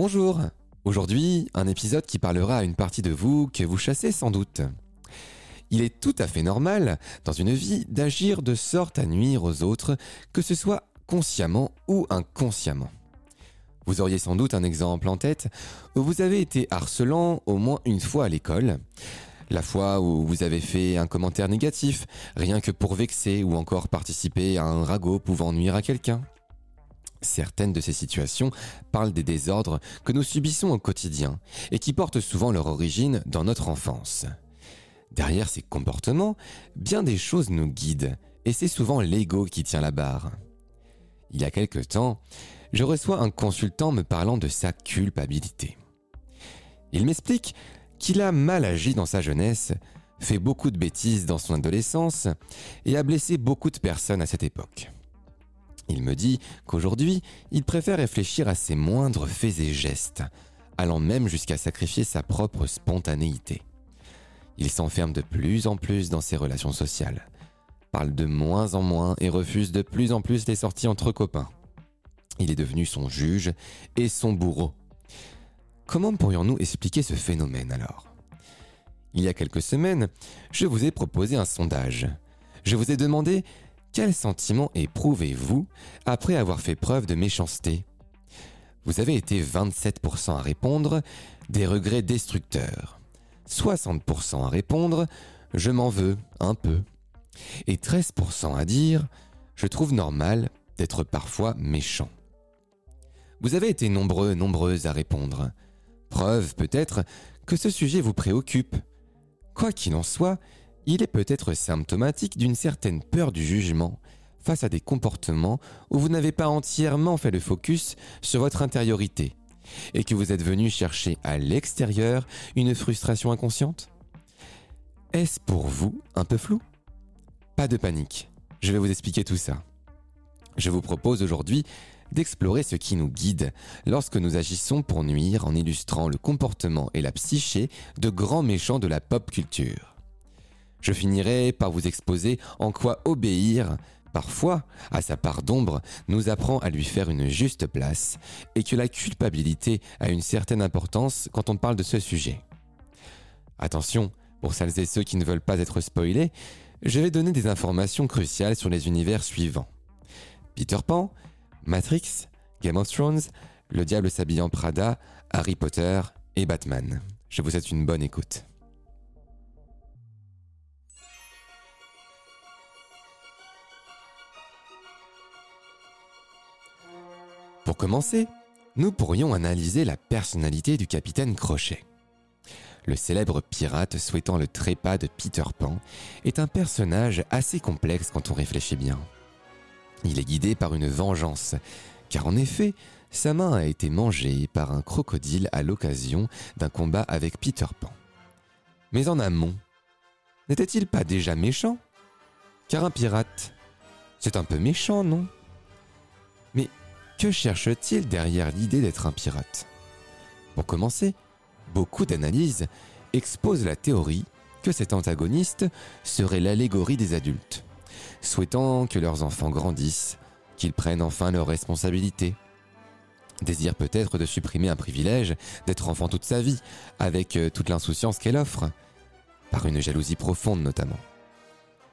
Bonjour Aujourd'hui, un épisode qui parlera à une partie de vous que vous chassez sans doute. Il est tout à fait normal, dans une vie, d'agir de sorte à nuire aux autres, que ce soit consciemment ou inconsciemment. Vous auriez sans doute un exemple en tête où vous avez été harcelant au moins une fois à l'école. La fois où vous avez fait un commentaire négatif, rien que pour vexer ou encore participer à un ragot pouvant nuire à quelqu'un. Certaines de ces situations parlent des désordres que nous subissons au quotidien et qui portent souvent leur origine dans notre enfance. Derrière ces comportements, bien des choses nous guident et c'est souvent l'ego qui tient la barre. Il y a quelque temps, je reçois un consultant me parlant de sa culpabilité. Il m'explique qu'il a mal agi dans sa jeunesse, fait beaucoup de bêtises dans son adolescence et a blessé beaucoup de personnes à cette époque. Il me dit qu'aujourd'hui, il préfère réfléchir à ses moindres faits et gestes, allant même jusqu'à sacrifier sa propre spontanéité. Il s'enferme de plus en plus dans ses relations sociales, parle de moins en moins et refuse de plus en plus les sorties entre copains. Il est devenu son juge et son bourreau. Comment pourrions-nous expliquer ce phénomène alors? Il y a quelques semaines, je vous ai proposé un sondage. Je vous ai demandé quel sentiment éprouvez-vous après avoir fait preuve de méchanceté? Vous avez été 27% à répondre des regrets destructeurs, 60% à répondre je m'en veux un peu, et 13% à dire je trouve normal d'être parfois méchant. Vous avez été nombreux, nombreuses à répondre. Preuve peut-être que ce sujet vous préoccupe. Quoi qu'il en soit, il est peut-être symptomatique d'une certaine peur du jugement face à des comportements où vous n'avez pas entièrement fait le focus sur votre intériorité et que vous êtes venu chercher à l'extérieur une frustration inconsciente? Est-ce pour vous un peu flou? Pas de panique, je vais vous expliquer tout ça. Je vous propose aujourd'hui d'explorer ce qui nous guide lorsque nous agissons pour nuire en illustrant le comportement et la psyché de grands méchants de la pop culture. Je finirai par vous exposer en quoi obéir, parfois, à sa part d'ombre, nous apprend à lui faire une juste place, et que la culpabilité a une certaine importance quand on parle de ce sujet. Attention, pour celles et ceux qui ne veulent pas être spoilés, je vais donner des informations cruciales sur les univers suivants. Peter Pan, Matrix, Game of Thrones, Le Diable s'habillant Prada, Harry Potter et Batman. Je vous souhaite une bonne écoute. Commencer, nous pourrions analyser la personnalité du capitaine Crochet. Le célèbre pirate souhaitant le trépas de Peter Pan est un personnage assez complexe quand on réfléchit bien. Il est guidé par une vengeance, car en effet, sa main a été mangée par un crocodile à l'occasion d'un combat avec Peter Pan. Mais en amont, n'était-il pas déjà méchant? Car un pirate, c'est un peu méchant, non? Mais que cherche-t-il derrière l'idée d'être un pirate? Pour commencer, beaucoup d'analyses exposent la théorie que cet antagoniste serait l'allégorie des adultes, souhaitant que leurs enfants grandissent, qu'ils prennent enfin leurs responsabilités. Désire peut-être de supprimer un privilège d'être enfant toute sa vie, avec euh, toute l'insouciance qu'elle offre, par une jalousie profonde notamment.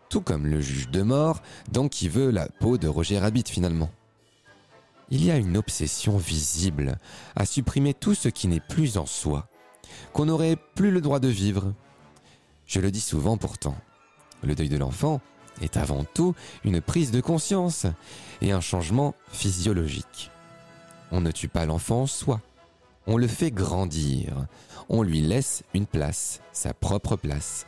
Tout comme le juge de mort, donc qui veut la peau de Roger Rabbit finalement il y a une obsession visible à supprimer tout ce qui n'est plus en soi, qu'on n'aurait plus le droit de vivre. Je le dis souvent pourtant, le deuil de l'enfant est avant tout une prise de conscience et un changement physiologique. On ne tue pas l'enfant en soi, on le fait grandir, on lui laisse une place, sa propre place.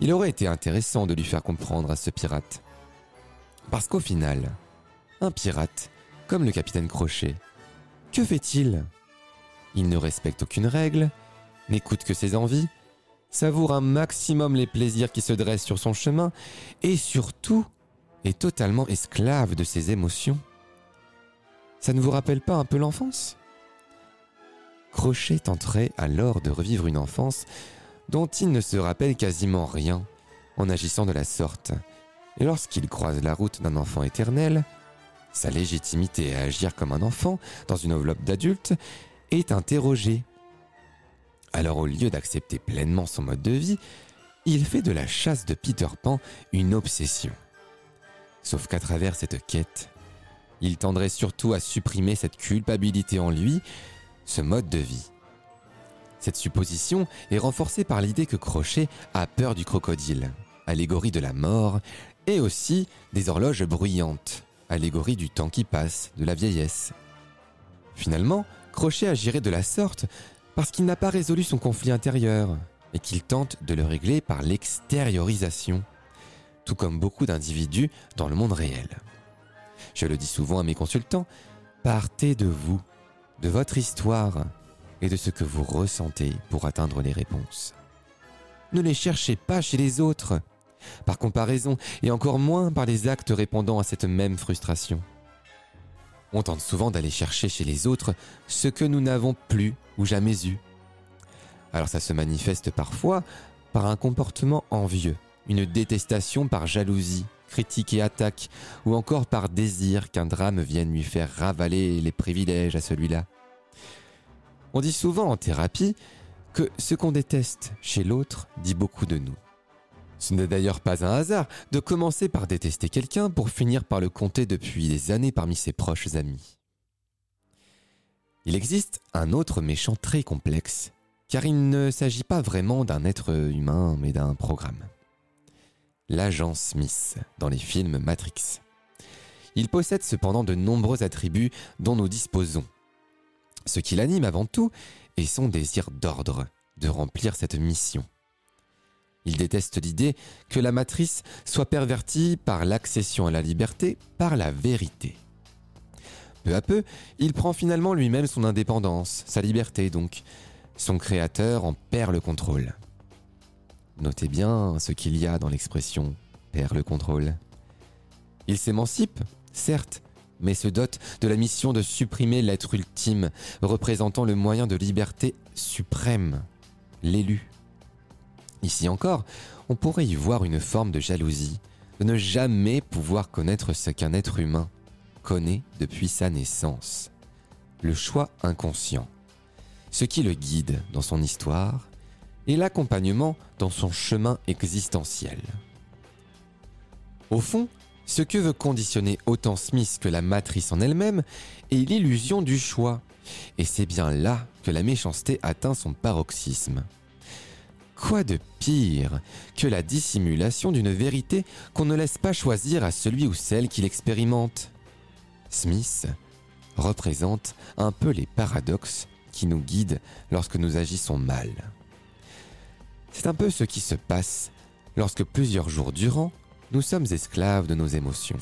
Il aurait été intéressant de lui faire comprendre à ce pirate. Parce qu'au final, un pirate comme le capitaine Crochet. Que fait-il? Il ne respecte aucune règle, n'écoute que ses envies, savoure un maximum les plaisirs qui se dressent sur son chemin et surtout est totalement esclave de ses émotions. Ça ne vous rappelle pas un peu l'enfance? Crochet tenterait alors de revivre une enfance dont il ne se rappelle quasiment rien en agissant de la sorte. Et lorsqu'il croise la route d'un enfant éternel, sa légitimité à agir comme un enfant dans une enveloppe d'adulte est interrogé. Alors au lieu d'accepter pleinement son mode de vie, il fait de la chasse de Peter Pan une obsession. Sauf qu'à travers cette quête, il tendrait surtout à supprimer cette culpabilité en lui, ce mode de vie. Cette supposition est renforcée par l'idée que Crochet a peur du crocodile, allégorie de la mort, et aussi des horloges bruyantes, allégorie du temps qui passe, de la vieillesse. Finalement, Crochet agirait de la sorte parce qu'il n'a pas résolu son conflit intérieur et qu'il tente de le régler par l'extériorisation, tout comme beaucoup d'individus dans le monde réel. Je le dis souvent à mes consultants, partez de vous, de votre histoire et de ce que vous ressentez pour atteindre les réponses. Ne les cherchez pas chez les autres, par comparaison, et encore moins par les actes répondant à cette même frustration. On tente souvent d'aller chercher chez les autres ce que nous n'avons plus ou jamais eu. Alors ça se manifeste parfois par un comportement envieux, une détestation par jalousie, critique et attaque, ou encore par désir qu'un drame vienne lui faire ravaler les privilèges à celui-là. On dit souvent en thérapie que ce qu'on déteste chez l'autre dit beaucoup de nous. Ce n'est d'ailleurs pas un hasard de commencer par détester quelqu'un pour finir par le compter depuis des années parmi ses proches amis. Il existe un autre méchant très complexe, car il ne s'agit pas vraiment d'un être humain, mais d'un programme. L'agent Smith dans les films Matrix. Il possède cependant de nombreux attributs dont nous disposons. Ce qui l'anime avant tout est son désir d'ordre, de remplir cette mission. Il déteste l'idée que la matrice soit pervertie par l'accession à la liberté, par la vérité. Peu à peu, il prend finalement lui-même son indépendance, sa liberté donc. Son créateur en perd le contrôle. Notez bien ce qu'il y a dans l'expression perd le contrôle. Il s'émancipe, certes, mais se dote de la mission de supprimer l'être ultime, représentant le moyen de liberté suprême, l'élu. Ici encore, on pourrait y voir une forme de jalousie, de ne jamais pouvoir connaître ce qu'un être humain connaît depuis sa naissance. Le choix inconscient, ce qui le guide dans son histoire et l'accompagnement dans son chemin existentiel. Au fond, ce que veut conditionner autant Smith que la matrice en elle-même est l'illusion du choix, et c'est bien là que la méchanceté atteint son paroxysme. Quoi de pire que la dissimulation d'une vérité qu'on ne laisse pas choisir à celui ou celle qui l'expérimente? Smith représente un peu les paradoxes qui nous guident lorsque nous agissons mal. C'est un peu ce qui se passe lorsque plusieurs jours durant, nous sommes esclaves de nos émotions.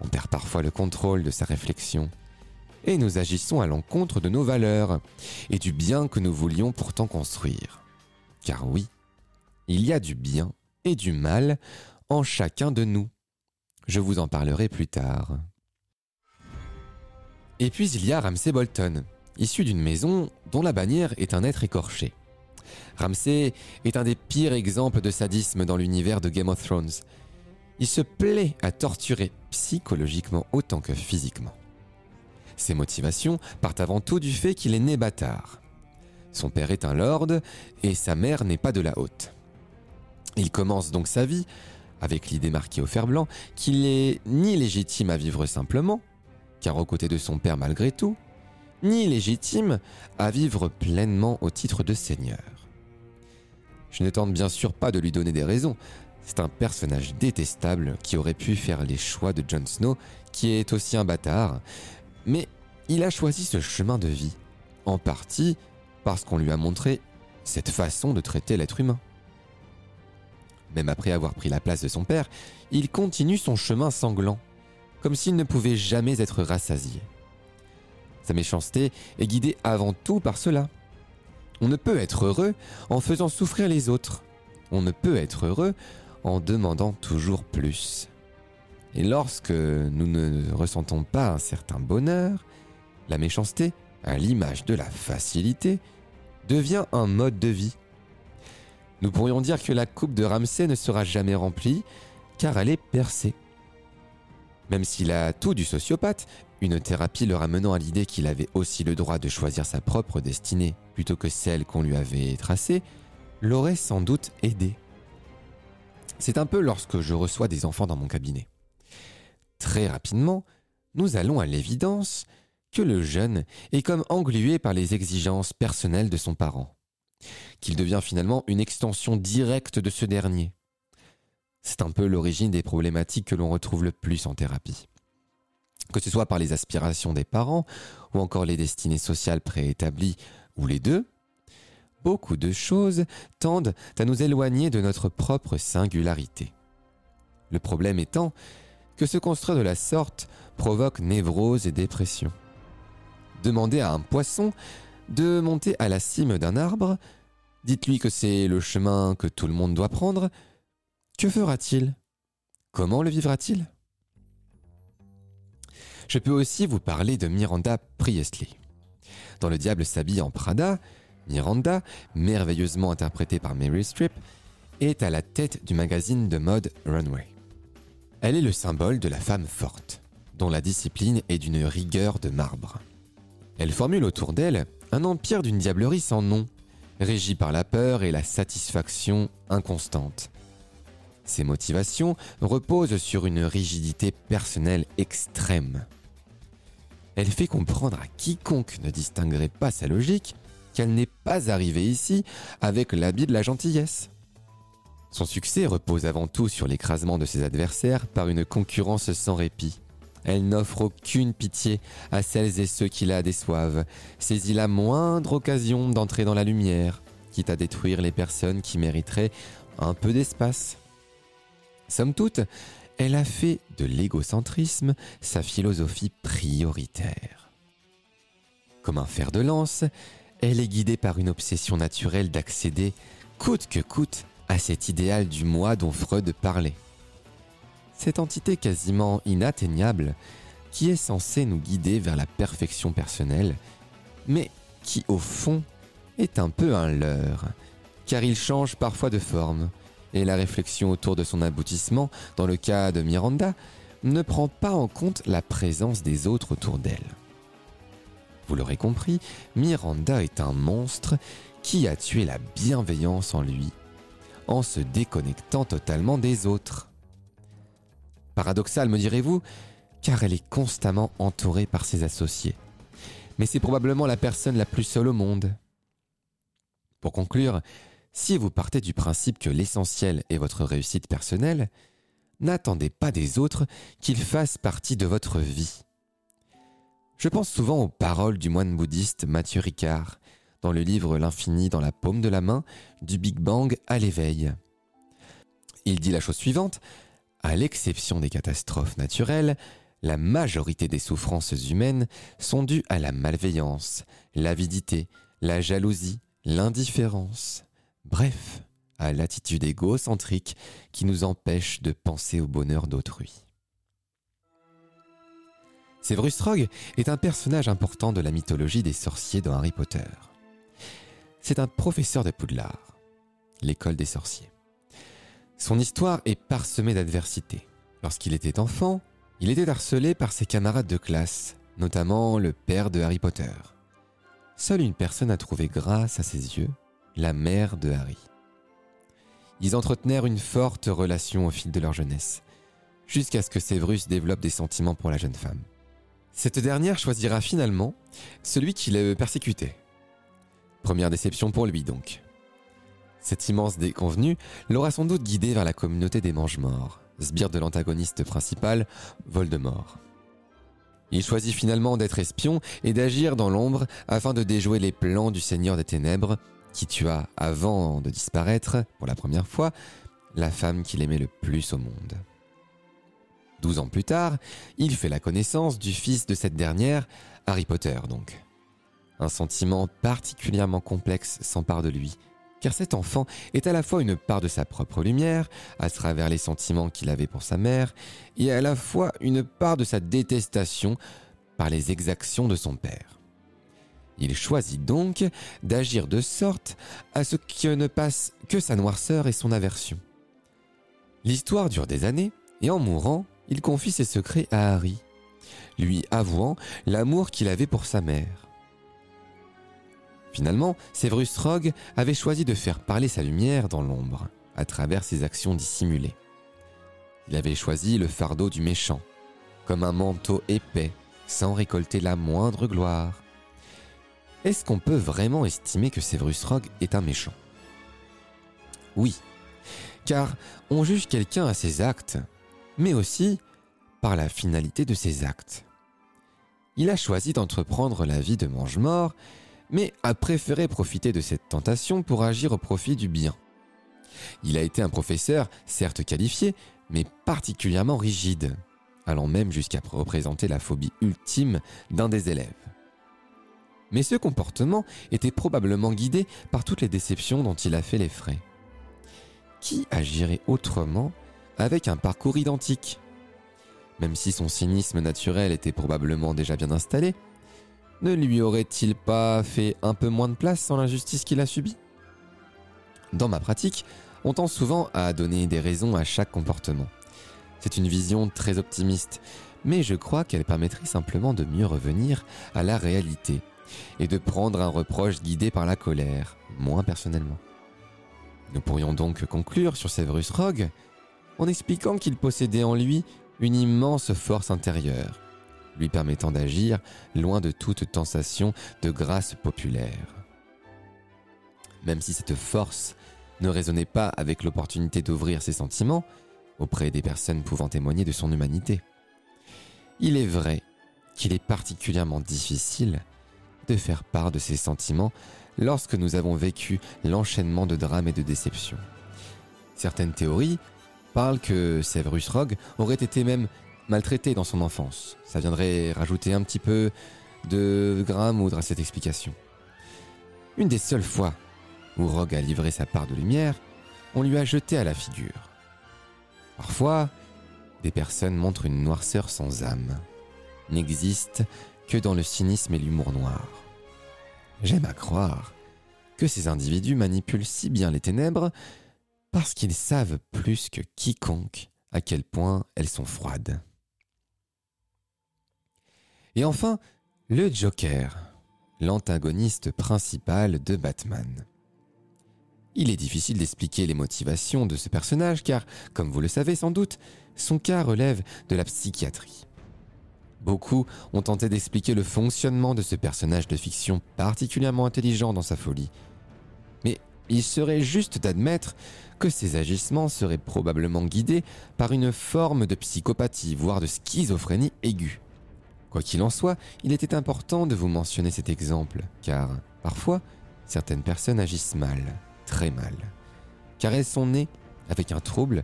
On perd parfois le contrôle de sa réflexion et nous agissons à l'encontre de nos valeurs et du bien que nous voulions pourtant construire. Car oui, il y a du bien et du mal en chacun de nous. Je vous en parlerai plus tard. Et puis il y a Ramsay Bolton, issu d'une maison dont la bannière est un être écorché. Ramsay est un des pires exemples de sadisme dans l'univers de Game of Thrones. Il se plaît à torturer psychologiquement autant que physiquement. Ses motivations partent avant tout du fait qu'il est né bâtard. Son père est un lord et sa mère n'est pas de la haute. Il commence donc sa vie avec l'idée marquée au fer blanc qu'il n'est ni légitime à vivre simplement, car aux côtés de son père malgré tout, ni légitime à vivre pleinement au titre de seigneur. Je ne tente bien sûr pas de lui donner des raisons, c'est un personnage détestable qui aurait pu faire les choix de Jon Snow, qui est aussi un bâtard, mais il a choisi ce chemin de vie, en partie parce qu'on lui a montré cette façon de traiter l'être humain. Même après avoir pris la place de son père, il continue son chemin sanglant, comme s'il ne pouvait jamais être rassasié. Sa méchanceté est guidée avant tout par cela. On ne peut être heureux en faisant souffrir les autres. On ne peut être heureux en demandant toujours plus. Et lorsque nous ne ressentons pas un certain bonheur, la méchanceté, à l'image de la facilité, devient un mode de vie. Nous pourrions dire que la coupe de Ramsay ne sera jamais remplie car elle est percée. Même s'il a tout du sociopathe, une thérapie le ramenant à l'idée qu'il avait aussi le droit de choisir sa propre destinée plutôt que celle qu'on lui avait tracée, l'aurait sans doute aidé. C'est un peu lorsque je reçois des enfants dans mon cabinet. Très rapidement, nous allons à l'évidence que le jeune est comme englué par les exigences personnelles de son parent, qu'il devient finalement une extension directe de ce dernier. C'est un peu l'origine des problématiques que l'on retrouve le plus en thérapie. Que ce soit par les aspirations des parents ou encore les destinées sociales préétablies ou les deux, beaucoup de choses tendent à nous éloigner de notre propre singularité. Le problème étant que se construire de la sorte provoque névrose et dépression. Demandez à un poisson de monter à la cime d'un arbre, dites-lui que c'est le chemin que tout le monde doit prendre, que fera-t-il? Comment le vivra-t-il? Je peux aussi vous parler de Miranda Priestley. Dans Le Diable s'habille en Prada, Miranda, merveilleusement interprétée par Mary Streep, est à la tête du magazine de mode Runway. Elle est le symbole de la femme forte, dont la discipline est d'une rigueur de marbre. Elle formule autour d'elle un empire d'une diablerie sans nom, régi par la peur et la satisfaction inconstante. Ses motivations reposent sur une rigidité personnelle extrême. Elle fait comprendre à quiconque ne distinguerait pas sa logique qu'elle n'est pas arrivée ici avec l'habit de la gentillesse. Son succès repose avant tout sur l'écrasement de ses adversaires par une concurrence sans répit. Elle n'offre aucune pitié à celles et ceux qui la déçoivent, saisit la moindre occasion d'entrer dans la lumière, quitte à détruire les personnes qui mériteraient un peu d'espace. Somme toute, elle a fait de l'égocentrisme sa philosophie prioritaire. Comme un fer de lance, elle est guidée par une obsession naturelle d'accéder, coûte que coûte, à cet idéal du moi dont Freud parlait. Cette entité quasiment inatteignable qui est censée nous guider vers la perfection personnelle, mais qui au fond est un peu un leurre, car il change parfois de forme, et la réflexion autour de son aboutissement, dans le cas de Miranda, ne prend pas en compte la présence des autres autour d'elle. Vous l'aurez compris, Miranda est un monstre qui a tué la bienveillance en lui en se déconnectant totalement des autres. Paradoxal, me direz-vous, car elle est constamment entourée par ses associés. Mais c'est probablement la personne la plus seule au monde. Pour conclure, si vous partez du principe que l'essentiel est votre réussite personnelle, n'attendez pas des autres qu'ils fassent partie de votre vie. Je pense souvent aux paroles du moine bouddhiste Mathieu Ricard dans le livre L'infini dans la paume de la main, du Big Bang à l'éveil. Il dit la chose suivante, à l'exception des catastrophes naturelles, la majorité des souffrances humaines sont dues à la malveillance, l'avidité, la jalousie, l'indifférence. Bref, à l'attitude égocentrique qui nous empêche de penser au bonheur d'autrui. Severus Rogue est un personnage important de la mythologie des sorciers dans Harry Potter. C'est un professeur de Poudlard, l'école des sorciers. Son histoire est parsemée d'adversités. Lorsqu'il était enfant, il était harcelé par ses camarades de classe, notamment le père de Harry Potter. Seule une personne a trouvé grâce à ses yeux, la mère de Harry. Ils entretenèrent une forte relation au fil de leur jeunesse, jusqu'à ce que Severus développe des sentiments pour la jeune femme. Cette dernière choisira finalement celui qui le persécutait. Première déception pour lui donc. Cette immense déconvenue l'aura sans doute guidé vers la communauté des mange-morts, sbire de l'antagoniste principal, Voldemort. Il choisit finalement d'être espion et d'agir dans l'ombre afin de déjouer les plans du Seigneur des Ténèbres qui tua, avant de disparaître, pour la première fois, la femme qu'il aimait le plus au monde. Douze ans plus tard, il fait la connaissance du fils de cette dernière, Harry Potter donc. Un sentiment particulièrement complexe s'empare de lui, car cet enfant est à la fois une part de sa propre lumière, à travers les sentiments qu'il avait pour sa mère, et à la fois une part de sa détestation par les exactions de son père. Il choisit donc d'agir de sorte à ce que ne passe que sa noirceur et son aversion. L'histoire dure des années, et en mourant, il confie ses secrets à Harry, lui avouant l'amour qu'il avait pour sa mère. Finalement, Severus Rogue avait choisi de faire parler sa lumière dans l'ombre, à travers ses actions dissimulées. Il avait choisi le fardeau du méchant, comme un manteau épais, sans récolter la moindre gloire. Est-ce qu'on peut vraiment estimer que Severus Rogue est un méchant? Oui, car on juge quelqu'un à ses actes, mais aussi par la finalité de ses actes. Il a choisi d'entreprendre la vie de mange-mort, mais a préféré profiter de cette tentation pour agir au profit du bien. Il a été un professeur, certes qualifié, mais particulièrement rigide, allant même jusqu'à représenter la phobie ultime d'un des élèves. Mais ce comportement était probablement guidé par toutes les déceptions dont il a fait les frais. Qui agirait autrement avec un parcours identique? Même si son cynisme naturel était probablement déjà bien installé, ne lui aurait-il pas fait un peu moins de place sans l'injustice qu'il a subie? Dans ma pratique, on tend souvent à donner des raisons à chaque comportement. C'est une vision très optimiste, mais je crois qu'elle permettrait simplement de mieux revenir à la réalité et de prendre un reproche guidé par la colère, moins personnellement. Nous pourrions donc conclure sur Severus Rogue en expliquant qu'il possédait en lui une immense force intérieure, lui permettant d'agir loin de toute tentation de grâce populaire. Même si cette force ne résonnait pas avec l'opportunité d'ouvrir ses sentiments auprès des personnes pouvant témoigner de son humanité. Il est vrai qu'il est particulièrement difficile de faire part de ses sentiments lorsque nous avons vécu l'enchaînement de drames et de déceptions. Certaines théories parlent que Severus Rogue aurait été même maltraité dans son enfance. Ça viendrait rajouter un petit peu de grain moudre à cette explication. Une des seules fois où Rogue a livré sa part de lumière, on lui a jeté à la figure. Parfois, des personnes montrent une noirceur sans âme, n'existent que dans le cynisme et l'humour noir. J'aime à croire que ces individus manipulent si bien les ténèbres parce qu'ils savent plus que quiconque à quel point elles sont froides. Et enfin, le Joker, l'antagoniste principal de Batman. Il est difficile d'expliquer les motivations de ce personnage car, comme vous le savez sans doute, son cas relève de la psychiatrie. Beaucoup ont tenté d'expliquer le fonctionnement de ce personnage de fiction particulièrement intelligent dans sa folie. Mais il serait juste d'admettre que ses agissements seraient probablement guidés par une forme de psychopathie, voire de schizophrénie aiguë. Quoi qu'il en soit, il était important de vous mentionner cet exemple, car parfois, certaines personnes agissent mal très mal, car elles sont nées avec un trouble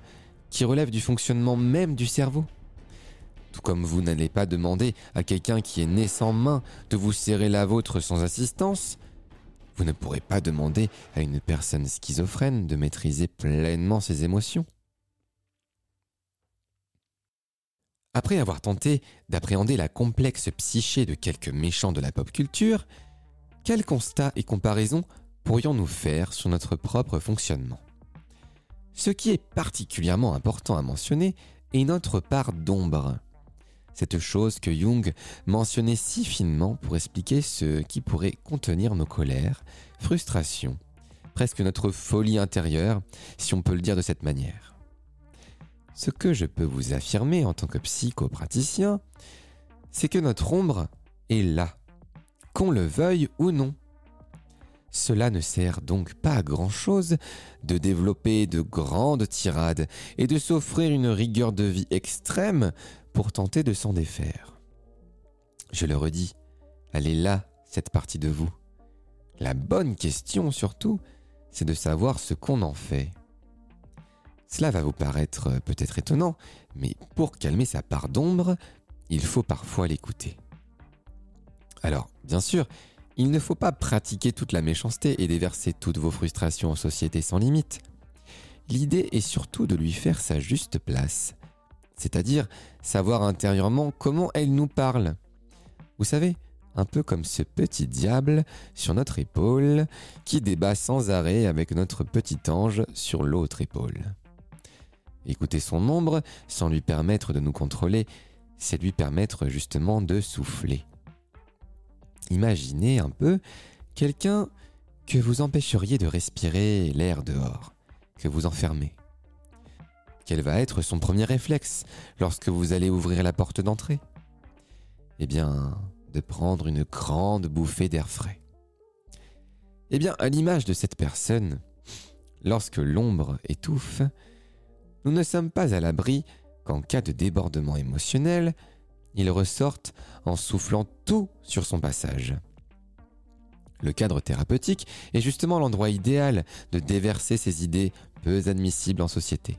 qui relève du fonctionnement même du cerveau. Tout comme vous n'allez pas demander à quelqu'un qui est né sans main de vous serrer la vôtre sans assistance, vous ne pourrez pas demander à une personne schizophrène de maîtriser pleinement ses émotions. Après avoir tenté d'appréhender la complexe psyché de quelques méchants de la pop culture, quels constats et comparaisons pourrions-nous faire sur notre propre fonctionnement? Ce qui est particulièrement important à mentionner est notre part d'ombre. Cette chose que Jung mentionnait si finement pour expliquer ce qui pourrait contenir nos colères, frustrations, presque notre folie intérieure, si on peut le dire de cette manière. Ce que je peux vous affirmer en tant que psychopraticien, c'est que notre ombre est là, qu'on le veuille ou non. Cela ne sert donc pas à grand-chose de développer de grandes tirades et de s'offrir une rigueur de vie extrême pour tenter de s'en défaire. Je le redis, elle est là, cette partie de vous. La bonne question surtout, c'est de savoir ce qu'on en fait. Cela va vous paraître peut-être étonnant, mais pour calmer sa part d'ombre, il faut parfois l'écouter. Alors, bien sûr, il ne faut pas pratiquer toute la méchanceté et déverser toutes vos frustrations en société sans limite. L'idée est surtout de lui faire sa juste place, c'est-à-dire savoir intérieurement comment elle nous parle. Vous savez, un peu comme ce petit diable sur notre épaule qui débat sans arrêt avec notre petit ange sur l'autre épaule. Écouter son ombre sans lui permettre de nous contrôler, c'est lui permettre justement de souffler. Imaginez un peu quelqu'un que vous empêcheriez de respirer l'air dehors, que vous enfermez. Quel va être son premier réflexe lorsque vous allez ouvrir la porte d'entrée? Eh bien, de prendre une grande bouffée d'air frais. Eh bien, à l'image de cette personne, lorsque l'ombre étouffe, nous ne sommes pas à l'abri qu'en cas de débordement émotionnel, il ressorte en soufflant tout sur son passage. Le cadre thérapeutique est justement l'endroit idéal de déverser ses idées peu admissibles en société.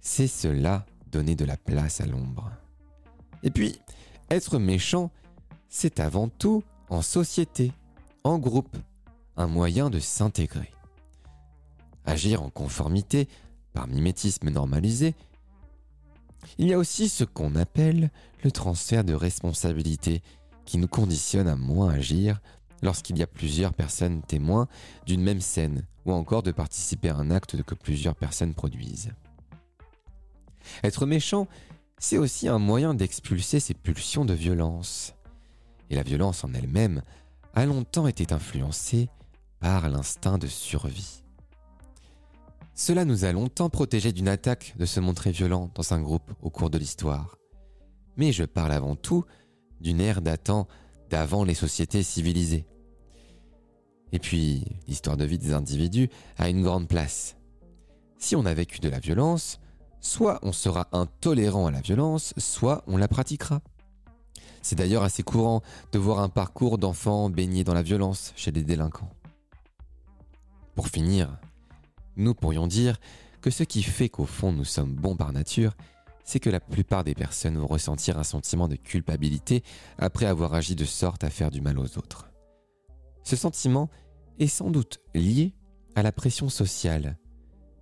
C'est cela donner de la place à l'ombre. Et puis, être méchant, c'est avant tout en société, en groupe, un moyen de s'intégrer. Agir en conformité, par mimétisme normalisé, il y a aussi ce qu'on appelle le transfert de responsabilité qui nous conditionne à moins agir lorsqu'il y a plusieurs personnes témoins d'une même scène ou encore de participer à un acte que plusieurs personnes produisent. Être méchant, c'est aussi un moyen d'expulser ces pulsions de violence. Et la violence en elle-même a longtemps été influencée par l'instinct de survie. Cela nous a longtemps protégés d'une attaque de se montrer violent dans un groupe au cours de l'histoire. Mais je parle avant tout d'une ère datant d'avant les sociétés civilisées. Et puis, l'histoire de vie des individus a une grande place. Si on a vécu de la violence, soit on sera intolérant à la violence, soit on la pratiquera. C'est d'ailleurs assez courant de voir un parcours d'enfants baignés dans la violence chez des délinquants. Pour finir, nous pourrions dire que ce qui fait qu'au fond nous sommes bons par nature, c'est que la plupart des personnes vont ressentir un sentiment de culpabilité après avoir agi de sorte à faire du mal aux autres. Ce sentiment est sans doute lié à la pression sociale,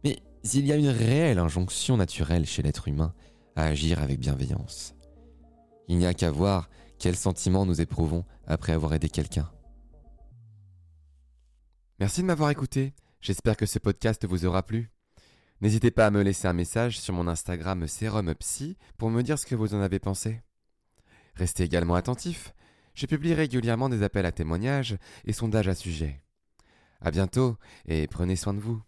mais il y a une réelle injonction naturelle chez l'être humain à agir avec bienveillance. Il n'y a qu'à voir quel sentiment nous éprouvons après avoir aidé quelqu'un. Merci de m'avoir écouté, j'espère que ce podcast vous aura plu. N'hésitez pas à me laisser un message sur mon Instagram SerumPsy pour me dire ce que vous en avez pensé. Restez également attentifs, je publie régulièrement des appels à témoignages et sondages à sujet. À bientôt et prenez soin de vous.